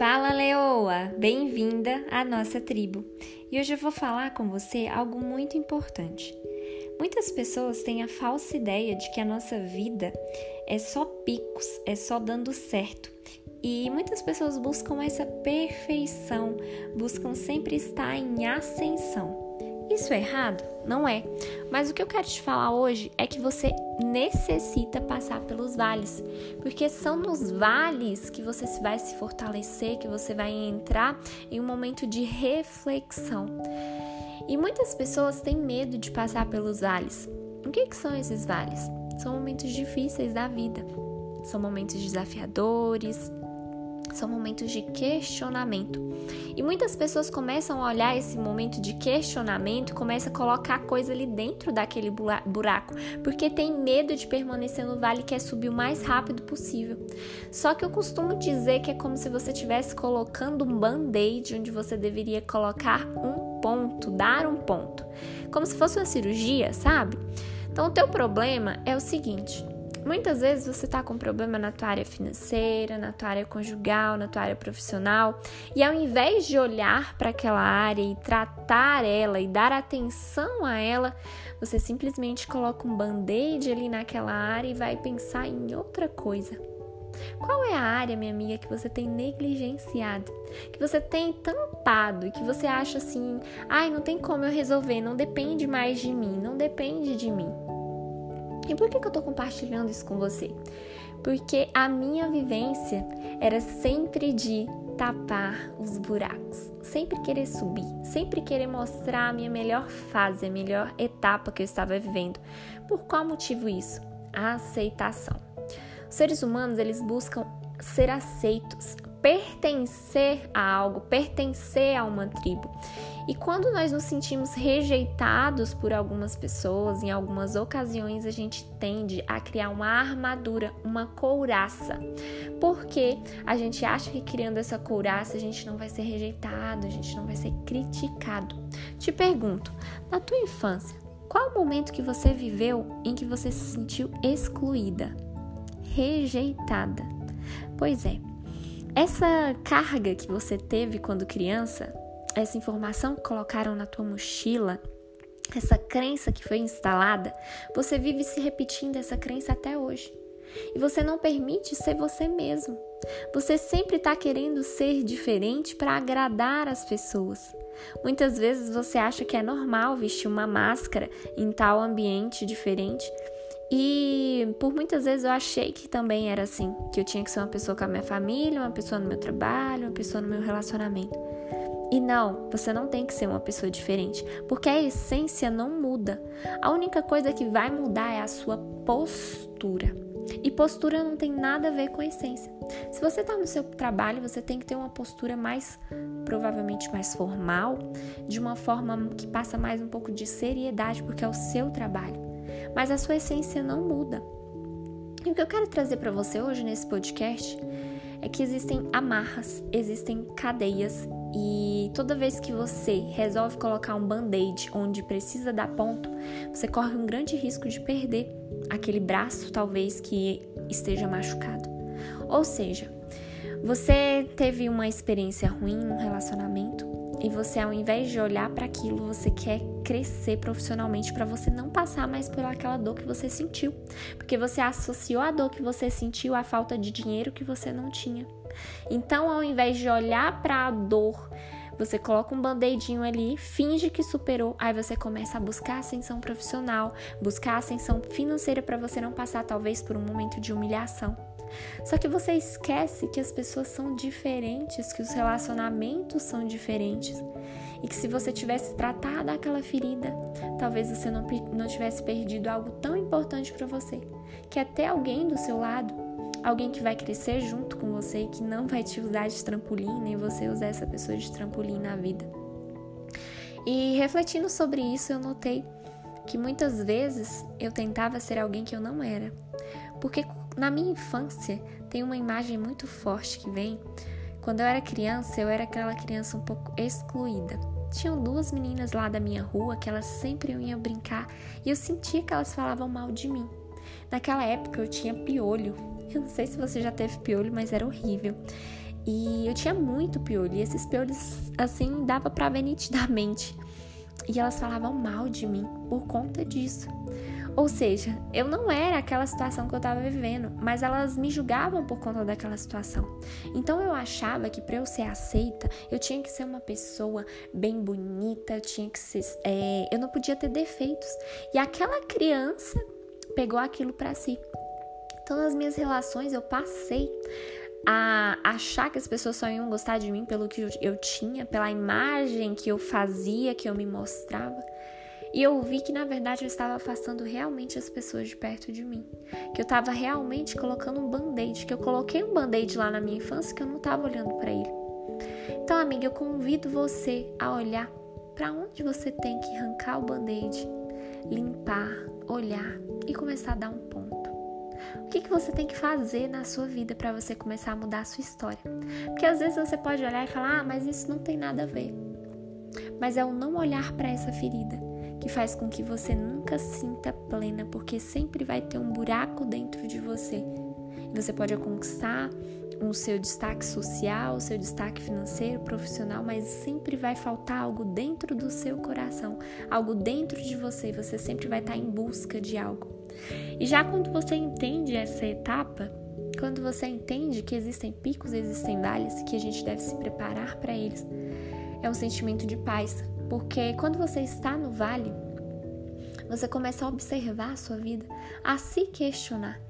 Fala Leoa, bem-vinda à nossa tribo. E hoje eu vou falar com você algo muito importante. Muitas pessoas têm a falsa ideia de que a nossa vida é só picos, é só dando certo. E muitas pessoas buscam essa perfeição, buscam sempre estar em ascensão. Isso é errado? Não é. Mas o que eu quero te falar hoje é que você necessita passar pelos vales, porque são nos vales que você vai se fortalecer, que você vai entrar em um momento de reflexão. E muitas pessoas têm medo de passar pelos vales. O que, que são esses vales? São momentos difíceis da vida. São momentos desafiadores, são momentos de questionamento. E muitas pessoas começam a olhar esse momento de questionamento e começam a colocar coisa ali dentro daquele buraco, porque tem medo de permanecer no vale e quer subir o mais rápido possível. Só que eu costumo dizer que é como se você estivesse colocando um band-aid onde você deveria colocar um ponto, dar um ponto. Como se fosse uma cirurgia, sabe? Então o teu problema é o seguinte: Muitas vezes você está com problema na tua área financeira, na tua área conjugal, na tua área profissional, e ao invés de olhar para aquela área e tratar ela e dar atenção a ela, você simplesmente coloca um band-aid ali naquela área e vai pensar em outra coisa. Qual é a área, minha amiga, que você tem negligenciado, que você tem tampado e que você acha assim, ai, não tem como eu resolver, não depende mais de mim, não depende de mim. E por que, que eu tô compartilhando isso com você? Porque a minha vivência era sempre de tapar os buracos, sempre querer subir, sempre querer mostrar a minha melhor fase, a melhor etapa que eu estava vivendo. Por qual motivo isso? A aceitação. Os seres humanos, eles buscam ser aceitos, pertencer a algo, pertencer a uma tribo. E quando nós nos sentimos rejeitados por algumas pessoas, em algumas ocasiões a gente tende a criar uma armadura, uma couraça. Porque a gente acha que criando essa couraça a gente não vai ser rejeitado, a gente não vai ser criticado. Te pergunto, na tua infância, qual o momento que você viveu em que você se sentiu excluída, rejeitada? Pois é, essa carga que você teve quando criança, essa informação que colocaram na tua mochila, essa crença que foi instalada, você vive se repetindo essa crença até hoje. E você não permite ser você mesmo. Você sempre está querendo ser diferente para agradar as pessoas. Muitas vezes você acha que é normal vestir uma máscara em tal ambiente diferente, e por muitas vezes eu achei que também era assim, que eu tinha que ser uma pessoa com a minha família, uma pessoa no meu trabalho, uma pessoa no meu relacionamento. E não, você não tem que ser uma pessoa diferente, porque a essência não muda. A única coisa que vai mudar é a sua postura. E postura não tem nada a ver com a essência. Se você está no seu trabalho, você tem que ter uma postura mais, provavelmente mais formal, de uma forma que passa mais um pouco de seriedade, porque é o seu trabalho mas a sua essência não muda. E o que eu quero trazer para você hoje nesse podcast é que existem amarras, existem cadeias e toda vez que você resolve colocar um band-aid onde precisa dar ponto, você corre um grande risco de perder aquele braço, talvez que esteja machucado. Ou seja, você teve uma experiência ruim num relacionamento, e você, ao invés de olhar para aquilo, você quer crescer profissionalmente para você não passar mais por aquela dor que você sentiu. Porque você associou a dor que você sentiu à falta de dinheiro que você não tinha. Então, ao invés de olhar para a dor, você coloca um band-aidinho ali, finge que superou, aí você começa a buscar ascensão profissional, buscar ascensão financeira para você não passar talvez por um momento de humilhação. Só que você esquece que as pessoas são diferentes, que os relacionamentos são diferentes. E que se você tivesse tratado aquela ferida, talvez você não, não tivesse perdido algo tão importante para você, que é ter alguém do seu lado, alguém que vai crescer junto com você e que não vai te usar de trampolim, nem você usar essa pessoa de trampolim na vida. E refletindo sobre isso, eu notei que muitas vezes eu tentava ser alguém que eu não era. Porque na minha infância tem uma imagem muito forte que vem. Quando eu era criança, eu era aquela criança um pouco excluída. Tinham duas meninas lá da minha rua que elas sempre iam brincar e eu sentia que elas falavam mal de mim. Naquela época eu tinha piolho. Eu não sei se você já teve piolho, mas era horrível. E eu tinha muito piolho, e esses piolhos, assim, dava pra ver nitidamente. E elas falavam mal de mim por conta disso. Ou seja, eu não era aquela situação que eu estava vivendo, mas elas me julgavam por conta daquela situação. Então eu achava que para eu ser aceita, eu tinha que ser uma pessoa bem bonita, eu tinha que ser, é, eu não podia ter defeitos. E aquela criança pegou aquilo para si. Então nas minhas relações eu passei a achar que as pessoas só iam gostar de mim pelo que eu tinha, pela imagem que eu fazia, que eu me mostrava. E eu vi que na verdade eu estava afastando realmente as pessoas de perto de mim. Que eu estava realmente colocando um band-aid, que eu coloquei um band-aid lá na minha infância que eu não estava olhando para ele. Então, amiga, eu convido você a olhar para onde você tem que arrancar o band-aid, limpar, olhar e começar a dar um ponto. O que, que você tem que fazer na sua vida para você começar a mudar a sua história? Porque às vezes você pode olhar e falar: ah, mas isso não tem nada a ver. Mas é o não olhar para essa ferida que faz com que você nunca sinta plena, porque sempre vai ter um buraco dentro de você. Você pode conquistar o seu destaque social, o seu destaque financeiro, profissional, mas sempre vai faltar algo dentro do seu coração, algo dentro de você. Você sempre vai estar em busca de algo. E já quando você entende essa etapa, quando você entende que existem picos, existem vales, que a gente deve se preparar para eles, é um sentimento de paz, porque quando você está no vale, você começa a observar a sua vida, a se questionar: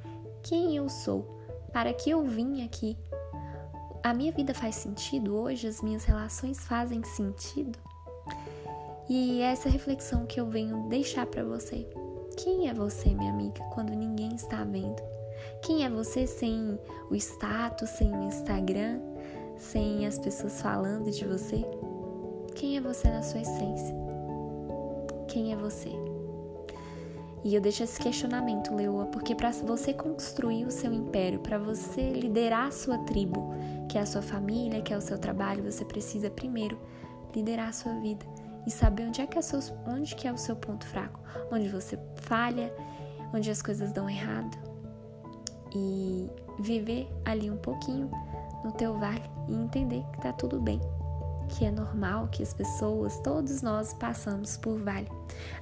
quem eu sou? Para que eu vim aqui? A minha vida faz sentido hoje? As minhas relações fazem sentido? E essa reflexão que eu venho deixar para você. Quem é você, minha amiga, quando ninguém está vendo? Quem é você sem o status, sem o Instagram, sem as pessoas falando de você? Quem é você na sua essência? Quem é você? E eu deixo esse questionamento, Leoa, porque para você construir o seu império, para você liderar a sua tribo, que é a sua família, que é o seu trabalho, você precisa primeiro liderar a sua vida e saber onde é que é, seu, onde que é o seu ponto fraco, onde você falha, onde as coisas dão errado e viver ali um pouquinho no teu vale e entender que tá tudo bem que é normal que as pessoas, todos nós, passamos por vale.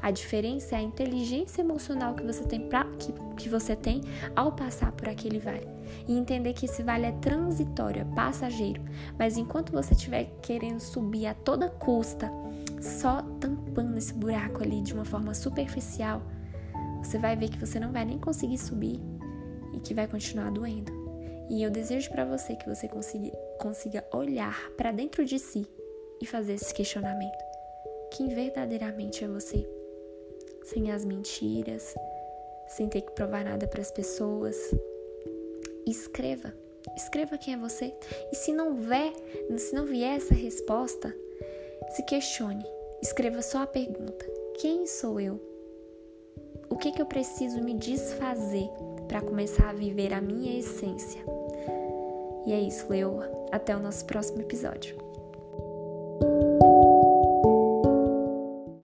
A diferença é a inteligência emocional que você tem, pra, que, que você tem ao passar por aquele vale. E entender que esse vale é transitório, é passageiro. Mas enquanto você estiver querendo subir a toda custa, só tampando esse buraco ali de uma forma superficial, você vai ver que você não vai nem conseguir subir e que vai continuar doendo. E eu desejo para você que você consiga, consiga olhar para dentro de si e fazer esse questionamento. Quem verdadeiramente é você? Sem as mentiras, sem ter que provar nada para as pessoas. Escreva, escreva quem é você. E se não vier, se não vier essa resposta, se questione. Escreva só a pergunta: quem sou eu? O que, que eu preciso me desfazer para começar a viver a minha essência? E é isso, Leo. Até o nosso próximo episódio.